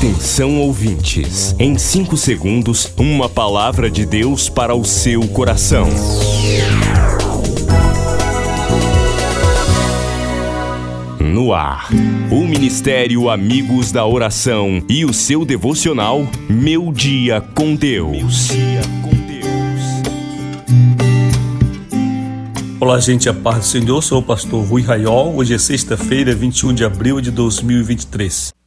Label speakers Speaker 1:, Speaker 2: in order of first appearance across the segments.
Speaker 1: Atenção ouvintes, em 5 segundos, uma palavra de Deus para o seu coração. No ar, o Ministério Amigos da Oração e o seu devocional Meu Dia com Deus.
Speaker 2: Olá, gente, a paz do Senhor. Sou o pastor Rui Raiol. Hoje é sexta-feira, 21 de abril de 2023.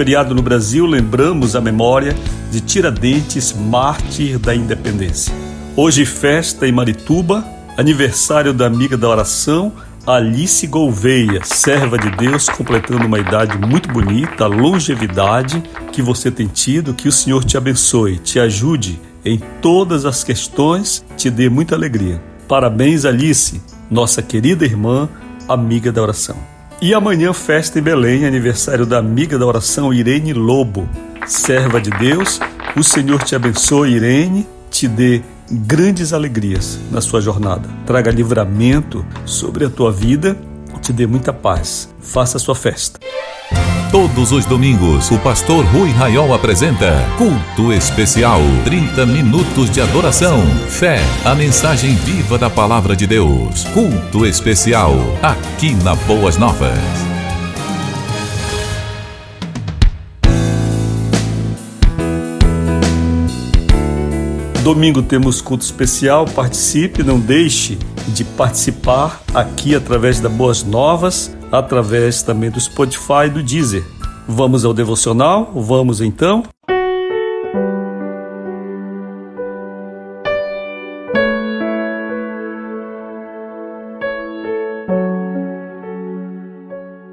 Speaker 2: Feriado no Brasil, lembramos a memória de Tiradentes, mártir da independência. Hoje, festa em Marituba, aniversário da amiga da oração, Alice Gouveia, serva de Deus, completando uma idade muito bonita, longevidade que você tem tido, que o Senhor te abençoe, te ajude em todas as questões, te dê muita alegria. Parabéns, Alice, nossa querida irmã, amiga da oração. E amanhã, festa em Belém, aniversário da amiga da oração Irene Lobo, serva de Deus. O Senhor te abençoe, Irene, te dê grandes alegrias na sua jornada. Traga livramento sobre a tua vida, te dê muita paz. Faça a sua festa.
Speaker 3: Todos os domingos, o pastor Rui Raiol apresenta Culto Especial. 30 minutos de adoração, fé, a mensagem viva da palavra de Deus. Culto Especial, aqui na Boas Novas.
Speaker 2: Domingo temos culto especial, participe, não deixe de participar aqui através da Boas Novas, através também do Spotify e do Deezer. Vamos ao devocional? Vamos então?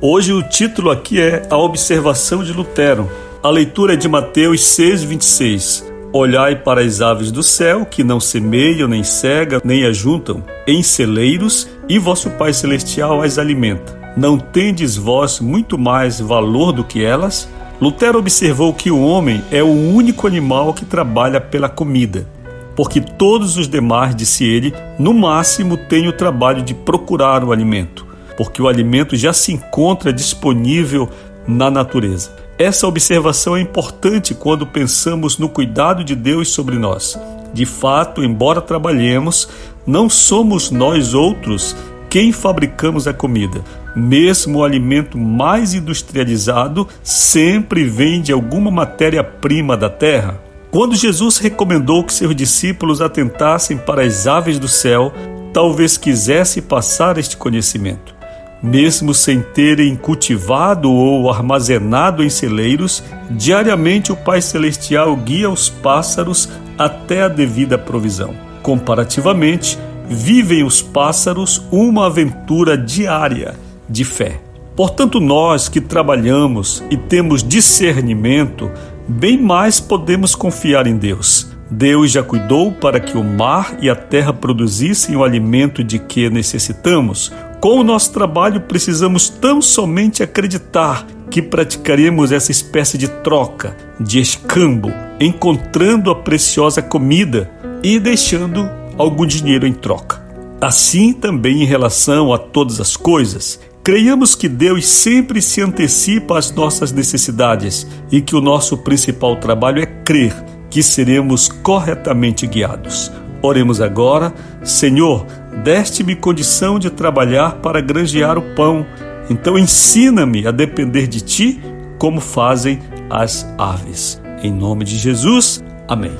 Speaker 2: Hoje o título aqui é A Observação de Lutero. A leitura é de Mateus 6:26. Olhai para as aves do céu, que não semeiam, nem cegam, nem ajuntam em celeiros, e vosso Pai Celestial as alimenta. Não tendes vós muito mais valor do que elas? Lutero observou que o homem é o único animal que trabalha pela comida, porque todos os demais, disse ele, no máximo têm o trabalho de procurar o alimento, porque o alimento já se encontra disponível na natureza. Essa observação é importante quando pensamos no cuidado de Deus sobre nós. De fato, embora trabalhemos, não somos nós outros quem fabricamos a comida. Mesmo o alimento mais industrializado sempre vem de alguma matéria-prima da terra. Quando Jesus recomendou que seus discípulos atentassem para as aves do céu, talvez quisesse passar este conhecimento mesmo sem terem cultivado ou armazenado em celeiros, diariamente o Pai Celestial guia os pássaros até a devida provisão. Comparativamente, vivem os pássaros uma aventura diária de fé. Portanto, nós que trabalhamos e temos discernimento, bem mais podemos confiar em Deus. Deus já cuidou para que o mar e a terra produzissem o alimento de que necessitamos, com o nosso trabalho, precisamos tão somente acreditar que praticaremos essa espécie de troca, de escambo, encontrando a preciosa comida e deixando algum dinheiro em troca. Assim também em relação a todas as coisas, creiamos que Deus sempre se antecipa às nossas necessidades e que o nosso principal trabalho é crer que seremos corretamente guiados. Oremos agora, Senhor, deste-me condição de trabalhar para granjear o pão. Então ensina-me a depender de ti, como fazem as aves. Em nome de Jesus, amém.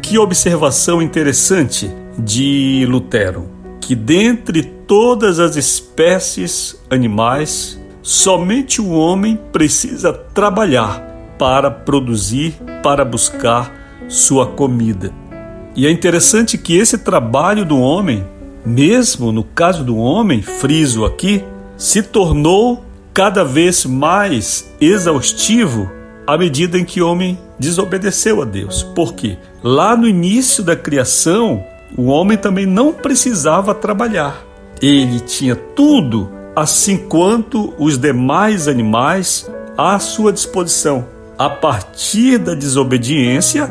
Speaker 2: Que observação interessante de Lutero, que dentre todas as espécies animais, somente o homem precisa trabalhar para produzir, para buscar sua comida. E é interessante que esse trabalho do homem mesmo no caso do homem, friso aqui, se tornou cada vez mais exaustivo à medida em que o homem desobedeceu a Deus. Por quê? Lá no início da criação, o homem também não precisava trabalhar. Ele tinha tudo, assim quanto os demais animais, à sua disposição. A partir da desobediência,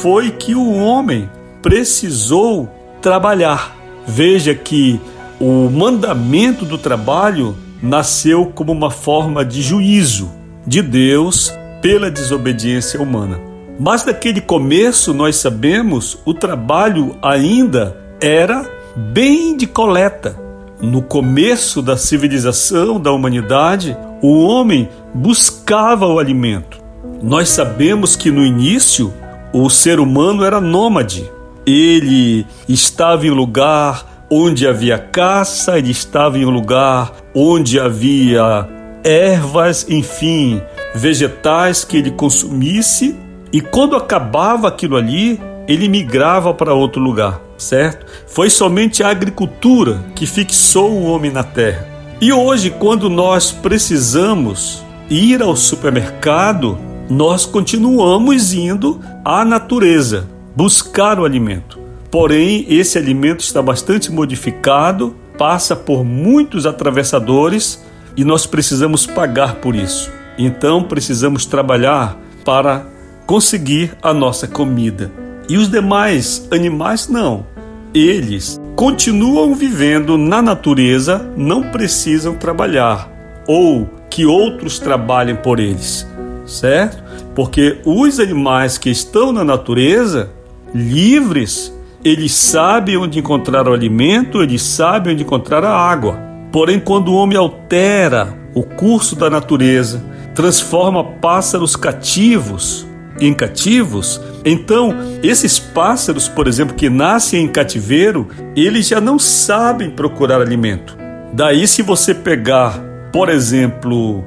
Speaker 2: foi que o homem precisou trabalhar. Veja que o mandamento do trabalho nasceu como uma forma de juízo de Deus pela desobediência humana. Mas naquele começo, nós sabemos, o trabalho ainda era bem de coleta. No começo da civilização da humanidade, o homem buscava o alimento. Nós sabemos que no início o ser humano era nômade. Ele estava em lugar onde havia caça, ele estava em um lugar onde havia ervas, enfim, vegetais que ele consumisse, e quando acabava aquilo ali, ele migrava para outro lugar, certo? Foi somente a agricultura que fixou o homem na terra. E hoje, quando nós precisamos ir ao supermercado, nós continuamos indo à natureza buscar o alimento. Porém, esse alimento está bastante modificado, passa por muitos atravessadores e nós precisamos pagar por isso. Então, precisamos trabalhar para conseguir a nossa comida. E os demais animais não. Eles continuam vivendo na natureza, não precisam trabalhar ou que outros trabalhem por eles, certo? Porque os animais que estão na natureza, livres, eles sabem onde encontrar o alimento, eles sabem onde encontrar a água. Porém, quando o homem altera o curso da natureza, transforma pássaros cativos em cativos, então esses pássaros, por exemplo, que nascem em cativeiro, eles já não sabem procurar alimento. Daí, se você pegar, por exemplo,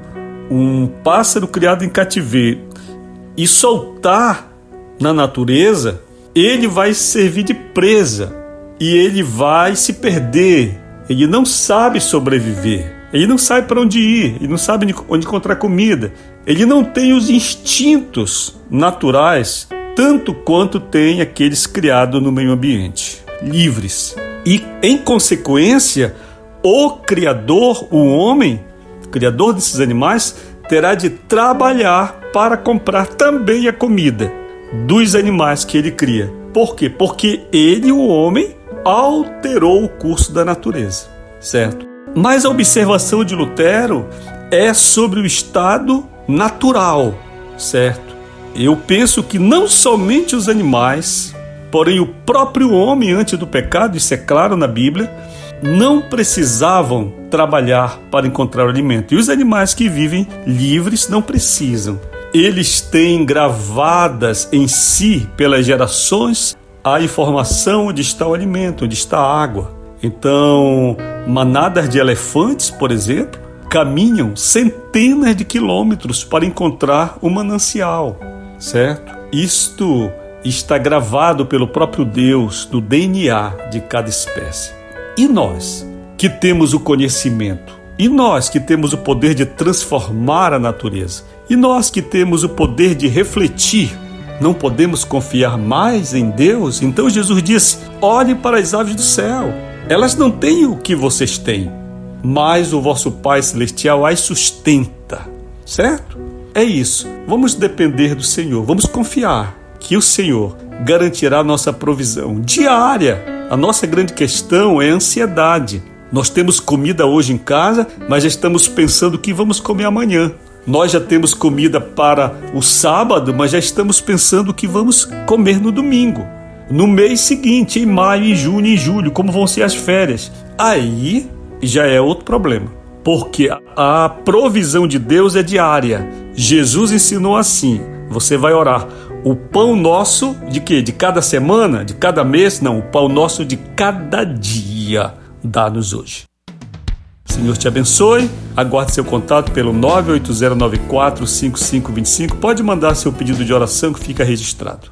Speaker 2: um pássaro criado em cativeiro e soltar na natureza, ele vai servir de presa e ele vai se perder. Ele não sabe sobreviver. Ele não sabe para onde ir, ele não sabe onde encontrar comida. Ele não tem os instintos naturais tanto quanto tem aqueles criados no meio ambiente, livres. E em consequência, o criador, o homem, criador desses animais, terá de trabalhar para comprar também a comida dos animais que ele cria. Por quê? Porque ele, o homem, alterou o curso da natureza, certo? Mas a observação de Lutero é sobre o estado natural, certo? Eu penso que não somente os animais, porém o próprio homem antes do pecado, isso é claro na Bíblia, não precisavam trabalhar para encontrar o alimento. E os animais que vivem livres não precisam. Eles têm gravadas em si, pelas gerações, a informação onde está o alimento, onde está a água. Então, manadas de elefantes, por exemplo, caminham centenas de quilômetros para encontrar o manancial, certo? Isto está gravado pelo próprio Deus no DNA de cada espécie. E nós, que temos o conhecimento, e nós que temos o poder de transformar a natureza, e nós que temos o poder de refletir, não podemos confiar mais em Deus? Então Jesus disse: olhe para as aves do céu. Elas não têm o que vocês têm, mas o vosso Pai Celestial as sustenta. Certo? É isso. Vamos depender do Senhor, vamos confiar que o Senhor garantirá nossa provisão diária. A nossa grande questão é a ansiedade. Nós temos comida hoje em casa, mas já estamos pensando o que vamos comer amanhã. Nós já temos comida para o sábado, mas já estamos pensando o que vamos comer no domingo. No mês seguinte, em maio, em junho, em julho, como vão ser as férias. Aí já é outro problema. Porque a provisão de Deus é diária. Jesus ensinou assim: você vai orar. O pão nosso de quê? De cada semana? De cada mês? Não, o pão nosso de cada dia. Dá-nos hoje. Senhor te abençoe. Aguarde seu contato pelo 980945525. Pode mandar seu pedido de oração que fica registrado.